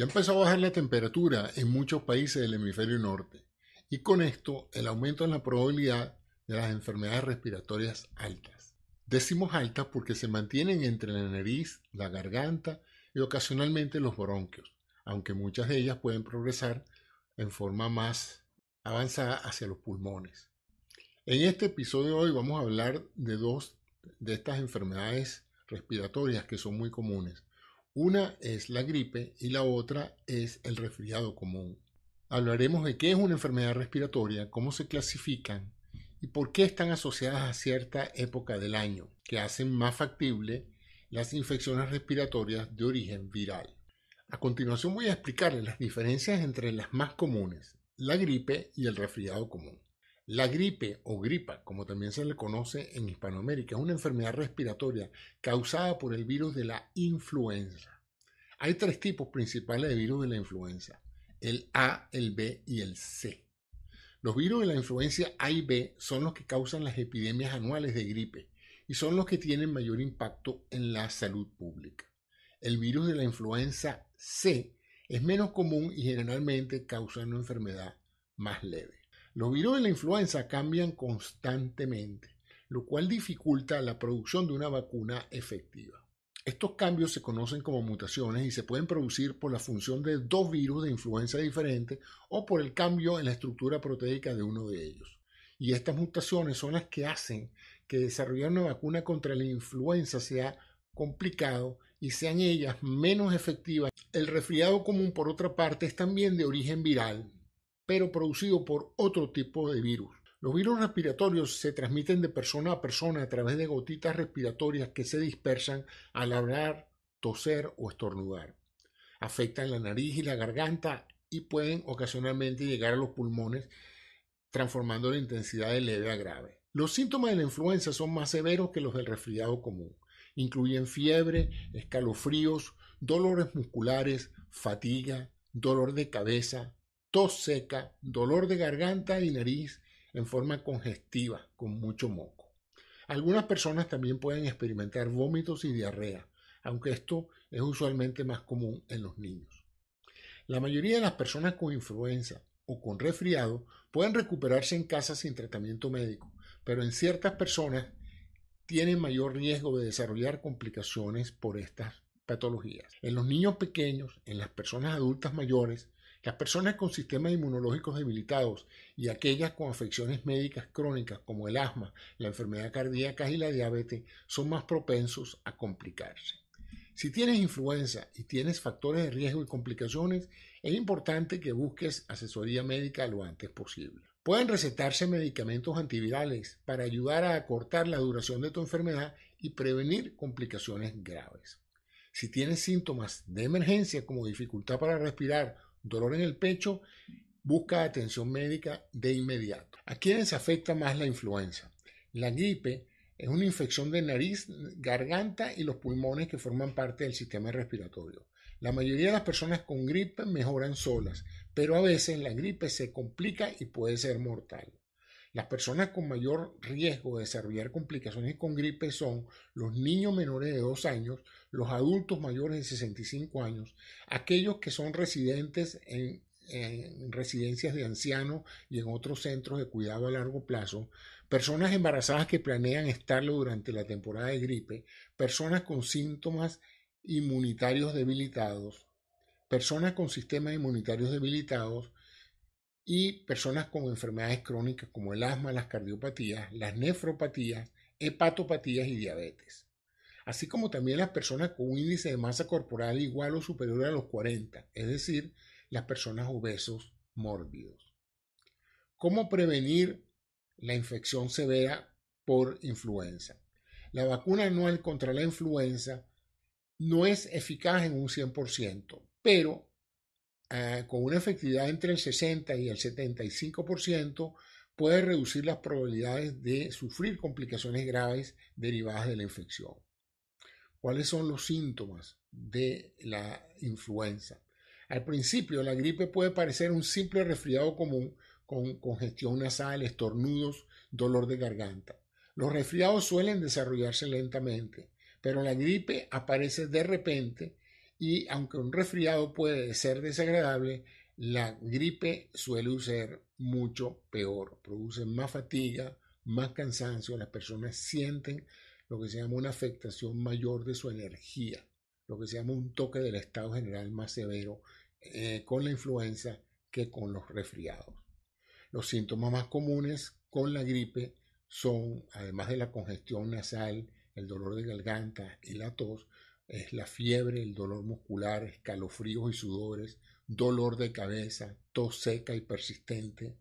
Ya empezó a bajar la temperatura en muchos países del hemisferio norte y con esto el aumento en la probabilidad de las enfermedades respiratorias altas. Decimos altas porque se mantienen entre la nariz, la garganta y ocasionalmente los bronquios, aunque muchas de ellas pueden progresar en forma más avanzada hacia los pulmones. En este episodio de hoy vamos a hablar de dos de estas enfermedades respiratorias que son muy comunes. Una es la gripe y la otra es el resfriado común. Hablaremos de qué es una enfermedad respiratoria, cómo se clasifican y por qué están asociadas a cierta época del año, que hacen más factible las infecciones respiratorias de origen viral. A continuación voy a explicarles las diferencias entre las más comunes, la gripe y el resfriado común. La gripe o gripa, como también se le conoce en Hispanoamérica, es una enfermedad respiratoria causada por el virus de la influenza. Hay tres tipos principales de virus de la influenza, el A, el B y el C. Los virus de la influencia A y B son los que causan las epidemias anuales de gripe y son los que tienen mayor impacto en la salud pública. El virus de la influenza C es menos común y generalmente causa una enfermedad más leve. Los virus de la influenza cambian constantemente, lo cual dificulta la producción de una vacuna efectiva. Estos cambios se conocen como mutaciones y se pueden producir por la función de dos virus de influenza diferentes o por el cambio en la estructura proteica de uno de ellos. Y estas mutaciones son las que hacen que desarrollar una vacuna contra la influenza sea complicado y sean ellas menos efectivas. El resfriado común, por otra parte, es también de origen viral, pero producido por otro tipo de virus. Los virus respiratorios se transmiten de persona a persona a través de gotitas respiratorias que se dispersan al hablar, toser o estornudar. Afectan la nariz y la garganta y pueden ocasionalmente llegar a los pulmones, transformando la intensidad de leve a grave. Los síntomas de la influenza son más severos que los del resfriado común. Incluyen fiebre, escalofríos, dolores musculares, fatiga, dolor de cabeza, tos seca, dolor de garganta y nariz en forma congestiva, con mucho moco. Algunas personas también pueden experimentar vómitos y diarrea, aunque esto es usualmente más común en los niños. La mayoría de las personas con influenza o con resfriado pueden recuperarse en casa sin tratamiento médico, pero en ciertas personas tienen mayor riesgo de desarrollar complicaciones por estas patologías. En los niños pequeños, en las personas adultas mayores, las personas con sistemas inmunológicos debilitados y aquellas con afecciones médicas crónicas como el asma, la enfermedad cardíaca y la diabetes son más propensos a complicarse. Si tienes influenza y tienes factores de riesgo y complicaciones, es importante que busques asesoría médica lo antes posible. Pueden recetarse medicamentos antivirales para ayudar a acortar la duración de tu enfermedad y prevenir complicaciones graves. Si tienes síntomas de emergencia como dificultad para respirar dolor en el pecho, busca atención médica de inmediato. ¿A quiénes afecta más la influenza? La gripe es una infección de nariz, garganta y los pulmones que forman parte del sistema respiratorio. La mayoría de las personas con gripe mejoran solas, pero a veces la gripe se complica y puede ser mortal. Las personas con mayor riesgo de desarrollar complicaciones con gripe son los niños menores de 2 años, los adultos mayores de 65 años, aquellos que son residentes en, residencias de ancianos y en otros centros de cuidado a largo plazo, personas embarazadas que planean estarlo durante la temporada de gripe, personas con síntomas inmunitarios debilitados, personas con sistemas inmunitarios debilitados, y personas con enfermedades crónicas como el asma, las cardiopatías, las nefropatías, hepatopatías y diabetes. Así como también las personas con un índice de masa corporal igual o superior a los 40, es decir, las personas obesos mórbidos. ¿Cómo prevenir la infección severa por influenza? La vacuna anual contra la influenza no es eficaz en un 100%, pero eh, con una efectividad entre el 60 y el 75%, puede reducir las probabilidades de sufrir complicaciones graves derivadas de la infección. ¿Cuáles son los síntomas de la influenza? Al principio, la gripe puede parecer un simple resfriado común con congestión nasal, estornudos, dolor de garganta. Los resfriados suelen desarrollarse lentamente, pero la gripe aparece de repente Y aunque un resfriado puede ser desagradable, la gripe suele ser mucho peor. Produce más fatiga, más cansancio. Las personas sienten lo que se llama una afectación mayor de su energía, lo que se llama un toque del estado general más severo eh, con la influenza que con los resfriados. Los síntomas más comunes con la gripe son, además de la congestión nasal, el dolor de garganta y la tos, es la fiebre, el dolor muscular, escalofríos y sudores, dolor de cabeza, tos seca y persistente,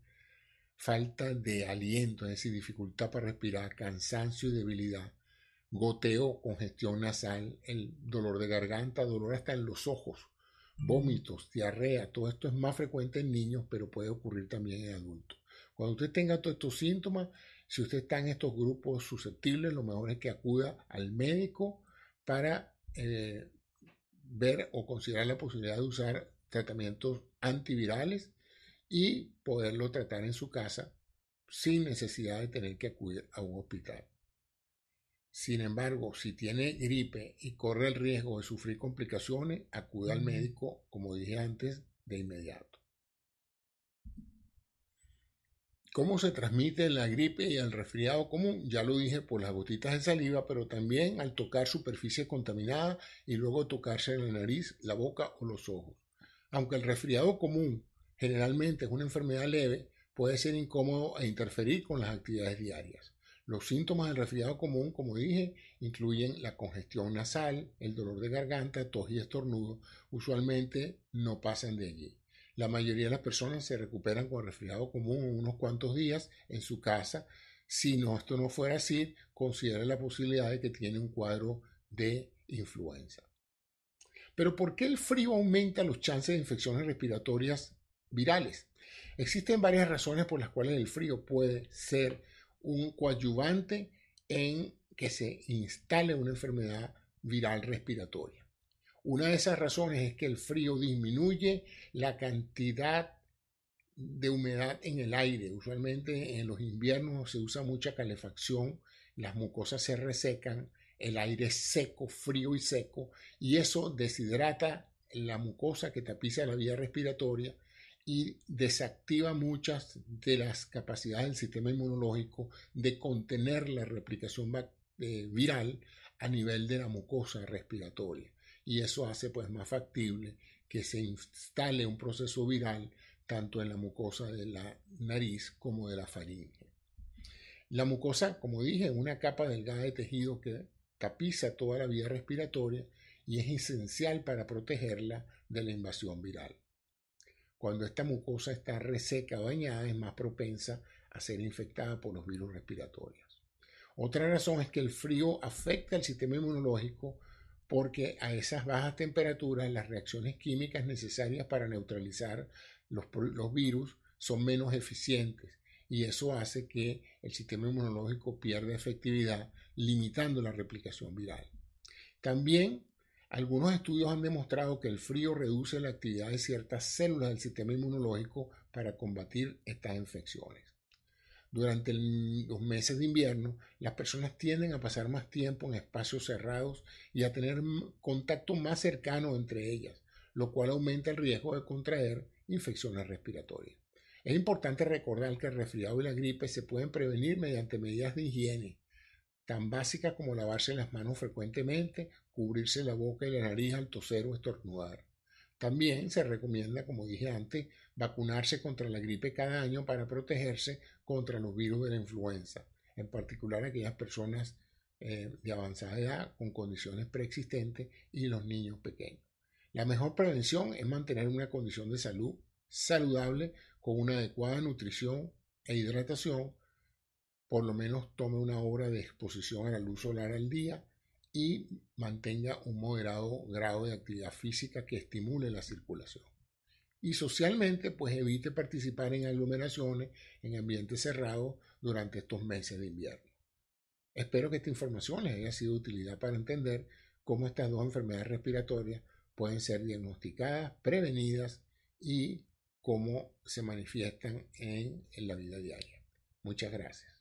falta de aliento, es decir, dificultad para respirar, cansancio y debilidad, goteo, congestión nasal, el dolor de garganta, dolor hasta en los ojos, vómitos, diarrea, todo esto es más frecuente en niños, pero puede ocurrir también en adultos. Cuando usted tenga todos estos síntomas, si usted está en estos grupos susceptibles, lo mejor es que acuda al médico para eh, ver o considerar la posibilidad de usar tratamientos antivirales y poderlo tratar en su casa sin necesidad de tener que acudir a un hospital. Sin embargo, si tiene gripe y corre el riesgo de sufrir complicaciones, acude al médico, como dije antes, de inmediato. ¿Cómo se transmite la gripe y el resfriado común? Ya lo dije por las gotitas de saliva, pero también al tocar superficie contaminada y luego tocarse en la nariz, la boca o los ojos. Aunque el resfriado común generalmente es una enfermedad leve, puede ser incómodo e interferir con las actividades diarias. Los síntomas del resfriado común, como dije, incluyen la congestión nasal, el dolor de garganta, tos y estornudo. Usualmente no pasan de allí. La mayoría de las personas se recuperan con resfriado común en unos cuantos días en su casa. Si no, esto no fuera así, considere la posibilidad de que tiene un cuadro de influenza. Pero ¿por qué el frío aumenta los chances de infecciones respiratorias virales? Existen varias razones por las cuales el frío puede ser un coadyuvante en que se instale una enfermedad viral respiratoria. Una de esas razones es que el frío disminuye la cantidad de humedad en el aire. Usualmente en los inviernos se usa mucha calefacción, las mucosas se resecan, el aire es seco, frío y seco, y eso deshidrata la mucosa que tapiza la vía respiratoria y desactiva muchas de las capacidades del sistema inmunológico de contener la replicación eh, viral a nivel de la mucosa respiratoria y eso hace pues más factible que se instale un proceso viral tanto en la mucosa de la nariz como de la faringe. La mucosa, como dije, es una capa delgada de tejido que tapiza toda la vía respiratoria y es esencial para protegerla de la invasión viral. Cuando esta mucosa está reseca o dañada es más propensa a ser infectada por los virus respiratorios. Otra razón es que el frío afecta al sistema inmunológico porque a esas bajas temperaturas las reacciones químicas necesarias para neutralizar los, virus son menos eficientes y eso hace que el sistema inmunológico pierda efectividad, limitando la replicación viral. También algunos estudios han demostrado que el frío reduce la actividad de ciertas células del sistema inmunológico para combatir estas infecciones. Durante los meses de invierno, las personas tienden a pasar más tiempo en espacios cerrados y a tener contacto más cercano entre ellas, lo cual aumenta el riesgo de contraer infecciones respiratorias. Es importante recordar que el resfriado y la gripe se pueden prevenir mediante medidas de higiene, tan básicas como lavarse las manos frecuentemente, cubrirse la boca y la nariz al toser o estornudar. También se recomienda, como dije antes, vacunarse contra la gripe cada año para protegerse contra los virus de la influenza, en particular aquellas personas eh, de avanzada edad con condiciones preexistentes y los niños pequeños. La mejor prevención es mantener una condición de salud saludable con una adecuada nutrición e hidratación, por lo menos tome una hora de exposición a la luz solar al día y mantenga un moderado grado de actividad física que estimule la circulación. Y socialmente, pues evite participar en aglomeraciones en ambientes cerrados durante estos meses de invierno. Espero que esta información les haya sido de utilidad para entender cómo estas dos enfermedades respiratorias pueden ser diagnosticadas, prevenidas y cómo se manifiestan en la vida diaria. Muchas gracias.